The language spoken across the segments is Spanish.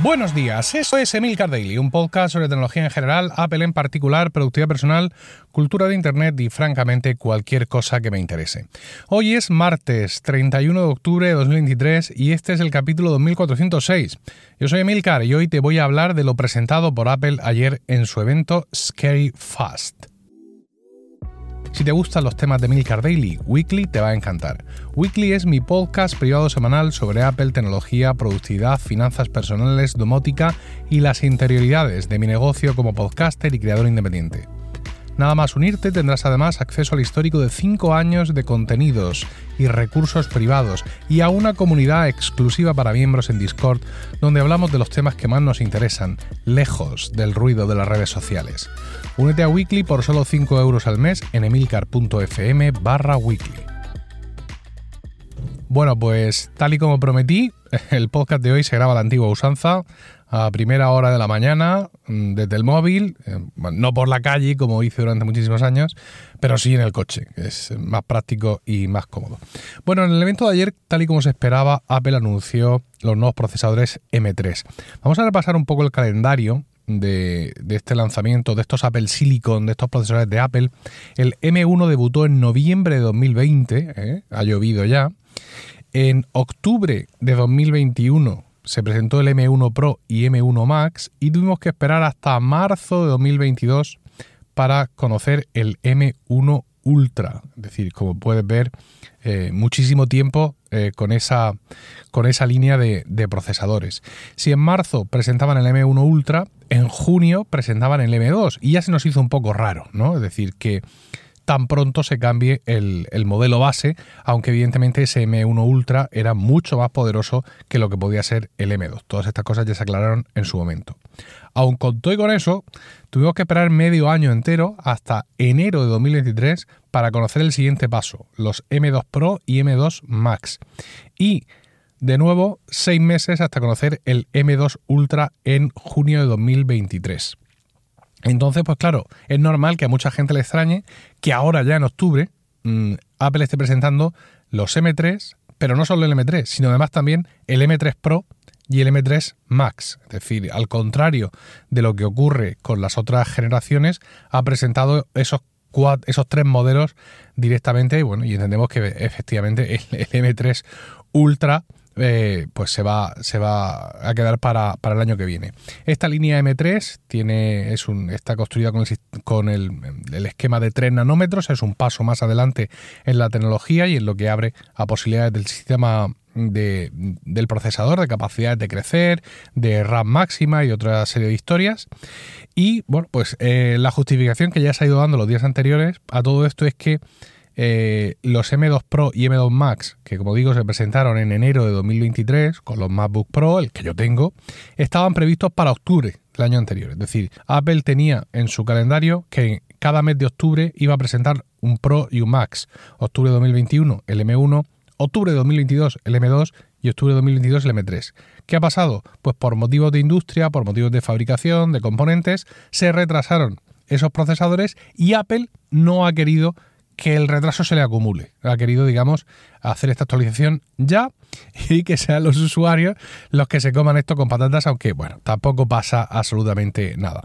Buenos días, esto es Emilcar Daily, un podcast sobre tecnología en general, Apple en particular, productividad personal, cultura de Internet y francamente cualquier cosa que me interese. Hoy es martes 31 de octubre de 2023 y este es el capítulo 2406. Yo soy Emilcar y hoy te voy a hablar de lo presentado por Apple ayer en su evento Scary Fast. Si te gustan los temas de Milcar Daily, Weekly te va a encantar. Weekly es mi podcast privado semanal sobre Apple, tecnología, productividad, finanzas personales, domótica y las interioridades de mi negocio como podcaster y creador independiente. Nada más unirte tendrás además acceso al histórico de 5 años de contenidos y recursos privados y a una comunidad exclusiva para miembros en Discord donde hablamos de los temas que más nos interesan, lejos del ruido de las redes sociales. Únete a Weekly por solo 5 euros al mes en emilcar.fm barra weekly. Bueno, pues tal y como prometí, el podcast de hoy se graba a la antigua usanza, a primera hora de la mañana, mm, desde el móvil, eh, no por la calle como hice durante muchísimos años, pero sí en el coche, que es más práctico y más cómodo. Bueno, en el evento de ayer, tal y como se esperaba, Apple anunció los nuevos procesadores M3. Vamos a repasar un poco el calendario de, este lanzamiento, de estos Apple Silicon, de estos procesadores de Apple. El M1 debutó en noviembre de 2020, ¿eh? ha llovido ya. En octubre de 2021 se presentó el M1 Pro y M1 Max y tuvimos que esperar hasta marzo de 2022 para conocer el M1 Ultra. Es decir, como puedes ver, eh, muchísimo tiempo eh, con, esa, con esa línea de, de, procesadores. Si en marzo presentaban el M1 Ultra, en junio presentaban el M2 y ya se nos hizo un poco raro, ¿no? Es decir, que tan pronto se cambie el, modelo base, aunque evidentemente ese M1 Ultra era mucho más poderoso que lo que podía ser el M2. Todas estas cosas ya se aclararon en su momento. Aun con todo y con eso, tuvimos que esperar medio año entero hasta enero de 2023 para conocer el siguiente paso, los M2 Pro y M2 Max. Y de nuevo, seis meses hasta conocer el M2 Ultra en junio de 2023. Entonces, pues claro, es normal que a mucha gente le extrañe que ahora ya en octubre mm, Apple esté presentando los M3, pero no solo el M3, sino además también el M3 Pro y el M3 Max. Es decir, al contrario de lo que ocurre con las otras generaciones, ha presentado esos, esos tres modelos directamente bueno, y entendemos que efectivamente el M3 Ultra eh, pues se va, se va a quedar para, el año que viene. Esta línea M3 tiene, es un, está construida con, el, con el, esquema de 3 nanómetros, es un paso más adelante en la tecnología y en lo que abre a posibilidades del sistema del procesador, de capacidades de crecer, de RAM máxima y otra serie de historias. Y bueno, pues eh, la justificación que ya se ha ido dando los días anteriores a todo esto es que eh, los M2 Pro y M2 Max, que como digo se presentaron en enero de 2023 con los MacBook Pro, el que yo tengo, estaban previstos para octubre del año anterior. Es decir, Apple tenía en su calendario que cada mes de octubre iba a presentar un Pro y un Max. Octubre de 2021 el M1, octubre de 2022 el M2 y octubre de 2022 el M3. ¿Qué ha pasado? Pues por motivos de industria, por motivos de fabricación, de componentes, se retrasaron esos procesadores y Apple no ha querido que el retraso se le acumule. Ha querido, digamos, hacer esta actualización ya y que sean los usuarios los que se coman esto con patatas, aunque, bueno, tampoco pasa absolutamente nada.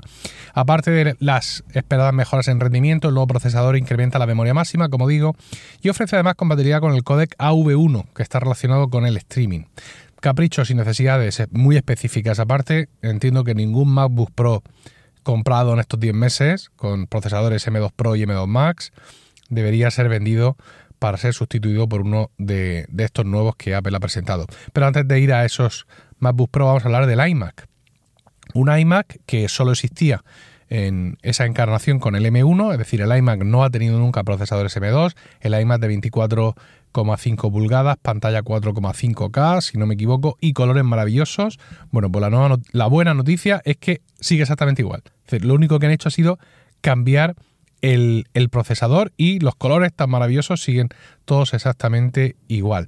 Aparte de las esperadas mejoras en rendimiento, el nuevo procesador incrementa la memoria máxima, como digo, y ofrece además compatibilidad con el codec AV1, que está relacionado con el streaming. Caprichos y necesidades muy específicas. Aparte, entiendo que ningún MacBook Pro comprado en estos 10 meses, con procesadores M2 Pro y M2 Max, debería ser vendido para ser sustituido por uno de, estos nuevos que Apple ha presentado. Pero antes de ir a esos MacBook Pro vamos a hablar del iMac. Un iMac que solo existía en esa encarnación con el M1, es decir, el iMac no ha tenido nunca procesadores M2, el iMac de 24,5 pulgadas, pantalla 4,5K, si no me equivoco, y colores maravillosos. Bueno, pues la, la buena noticia es que sigue exactamente igual. lo único que han hecho ha sido cambiar el, procesador y los colores tan maravillosos siguen todos exactamente igual.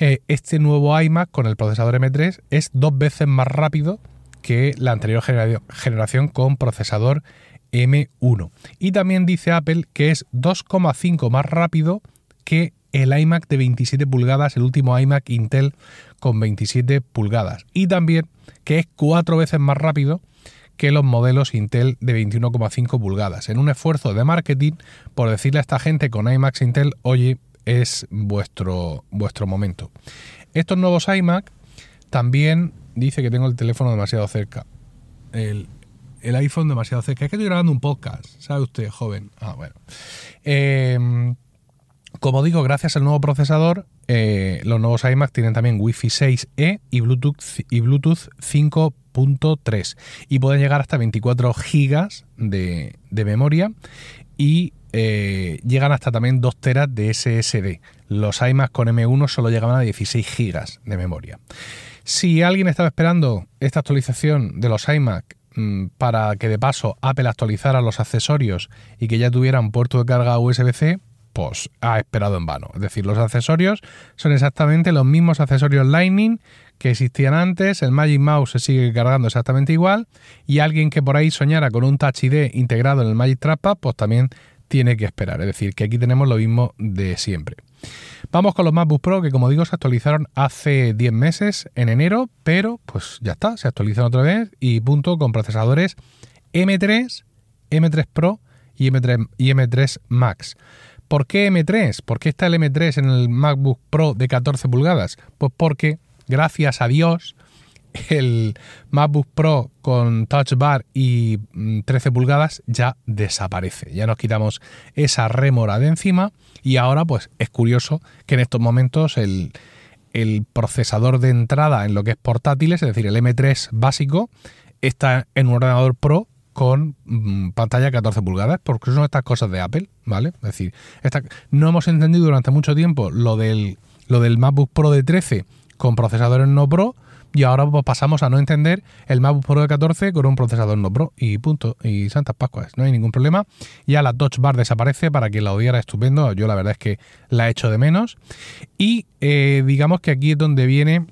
Eh, este nuevo iMac con el procesador M3 es dos veces más rápido que la anterior generación con procesador M1. Y también dice Apple que es 2,5 más rápido que el iMac de 27 pulgadas, el último iMac Intel con 27 pulgadas. Y también que es cuatro veces más rápido que los modelos Intel de 21,5 pulgadas. En un esfuerzo de marketing por decirle a esta gente con iMac Intel, oye, es vuestro, vuestro momento. Estos nuevos iMac también dice que tengo el teléfono demasiado cerca. El, iPhone demasiado cerca. Es que estoy grabando un podcast, ¿sabe usted, joven? Ah, bueno. Em, como digo, gracias al nuevo procesador, eh, los nuevos iMac tienen también Wi-Fi 6E y Bluetooth, y Bluetooth 5.3 y pueden llegar hasta 24 GB de, memoria y eh, llegan hasta también 2 teras de SSD. Los iMac con M1 solo llegaban a 16 GB de memoria. Si alguien estaba esperando esta actualización de los iMac mm, para que de paso Apple actualizara los accesorios y que ya tuvieran puerto de carga USB-C, pues ha esperado en vano. Es decir, los accesorios son exactamente los mismos accesorios Lightning que existían antes, el Magic Mouse se sigue cargando exactamente igual y alguien que por ahí soñara con un Touch ID integrado en el Magic Trackpad, pues también tiene que esperar. Es decir, que aquí tenemos lo mismo de siempre. Vamos con los MacBook Pro que como digo se actualizaron hace 10 meses en enero, pero pues ya está, se actualizan otra vez y punto con procesadores M3, M3 Pro y M3, y M3 Max. ¿Por qué M3? ¿Por qué está el M3 en el MacBook Pro de 14 pulgadas? Pues porque, gracias a Dios, el MacBook Pro con Touch Bar y 13 mm, pulgadas ya desaparece. Ya nos quitamos esa rémora de encima y ahora pues es curioso que en estos momentos el, el procesador de entrada en lo que es portátiles, es decir, el M3 básico, está en un ordenador Pro con mm, pantalla 14 pulgadas, porque son estas cosas de Apple, ¿vale? Es decir, no hemos entendido durante mucho tiempo lo del, lo del MacBook Pro de 13 con procesadores no Pro y ahora pues, pasamos a no entender el MacBook Pro de 14 con un procesador no Pro y punto. Y Santas Pascuas, no hay ningún problema. Ya la Touch Bar desaparece para quien la odiara, estupendo. Yo la verdad es que la echo de menos. Y eh, digamos que aquí es donde viene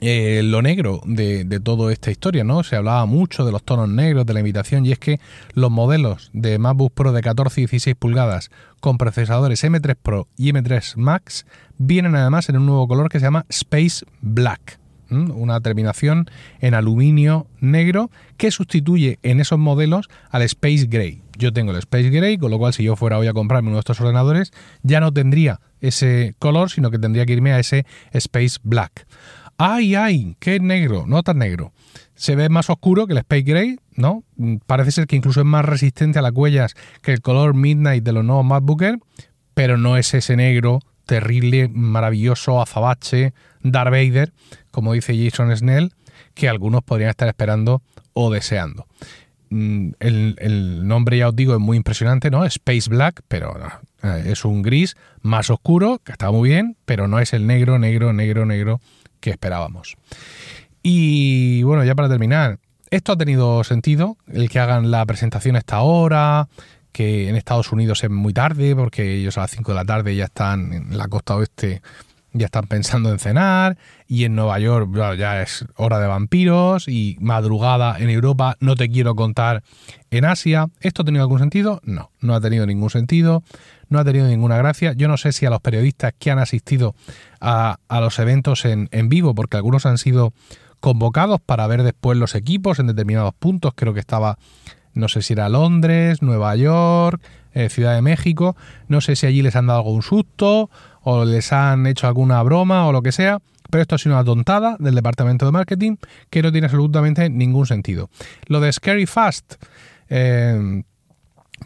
eh, lo negro de, de, toda esta historia, ¿no? Se hablaba mucho de los tonos negros, de la invitación, y es que los modelos de MacBook Pro de 14 y 16 pulgadas con procesadores M3 Pro y M3 Max vienen además en un nuevo color que se llama Space Black una terminación en aluminio negro que sustituye en esos modelos al Space Gray. Yo tengo el Space Gray, con lo cual si yo fuera hoy a comprarme uno de estos ordenadores, ya no tendría ese color, sino que tendría que irme a ese Space Black. ¡Ay, ay! ¡Qué negro! No tan negro. Se ve más oscuro que el Space Gray, ¿no? Parece ser que incluso es más resistente a las huellas que el color Midnight de los nuevos MacBook pero no es ese negro terrible, maravilloso, azabache, Darth Vader, como dice Jason Snell, que algunos podrían estar esperando o deseando. Mm, el, nombre, ya os digo, es muy impresionante, ¿no? Space Black, pero eh, es un gris más oscuro, que está muy bien, pero no es el negro, negro, negro, negro que esperábamos. Y bueno, ya para terminar, esto ha tenido sentido, el que hagan la presentación a esta hora, que en Estados Unidos es muy tarde, porque ellos a las 5 de la tarde ya están en la costa oeste ya están pensando en cenar y en Nueva York ya es hora de vampiros y madrugada en Europa no te quiero contar en Asia. ¿Esto ha tenido algún sentido? No, no ha tenido ningún sentido, no ha tenido ninguna gracia. Yo no sé si a los periodistas que han asistido a, los eventos en, vivo, porque algunos han sido convocados para ver después los equipos en determinados puntos, creo que estaba no sé si era Londres, Nueva York, eh, Ciudad de México, no sé si allí les han dado algún susto o les han hecho alguna broma o lo que sea, pero esto ha sido una tontada del departamento de marketing que no tiene absolutamente ningún sentido. Lo de Scary Fast, eh,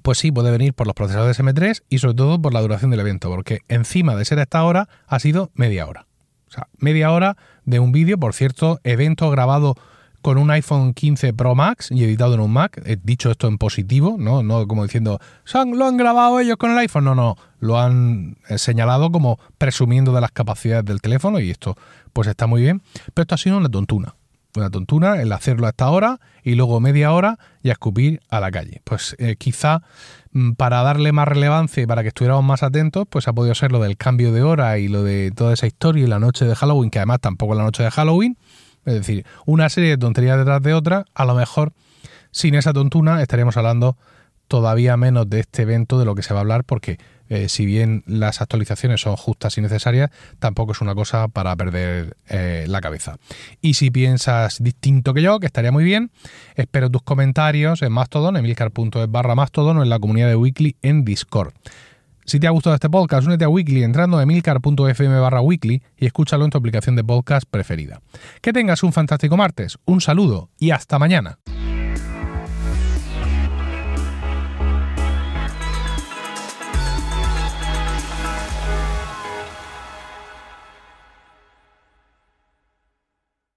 pues sí, puede venir por los procesadores M3 y sobre todo por la duración del evento, porque encima de ser esta hora ha sido media hora. O sea, media hora de un vídeo, por cierto, evento grabado con un iPhone 15 Pro Max y editado en un Mac. He dicho esto en positivo, ¿no? No como diciendo, lo han grabado ellos con el iPhone. No, no, lo han eh, señalado como presumiendo de las capacidades del teléfono y esto pues está muy bien. Pero esto ha sido una tontuna. Una tontuna el hacerlo a esta hora y luego media hora y a escupir a la calle. Pues eh, quizá mm, para darle más relevancia y para que estuviéramos más atentos, pues ha podido ser lo del cambio de hora y lo de toda esa historia y la noche de Halloween, que además tampoco es la noche de Halloween, es decir, una serie de tonterías detrás de otra, a lo mejor sin esa tontuna estaríamos hablando todavía menos de este evento de lo que se va a hablar porque eh, si bien las actualizaciones son justas y necesarias, tampoco es una cosa para perder eh, la cabeza. Y si piensas distinto que yo, que estaría muy bien, espero tus comentarios en Mastodon, emilcar.es barra Mastodon o en la comunidad de Weekly en Discord. Si te ha gustado este podcast, únete a Weekly entrando a emilcar.fm barra weekly y escúchalo en tu aplicación de podcast preferida. Que tengas un fantástico martes, un saludo y hasta mañana.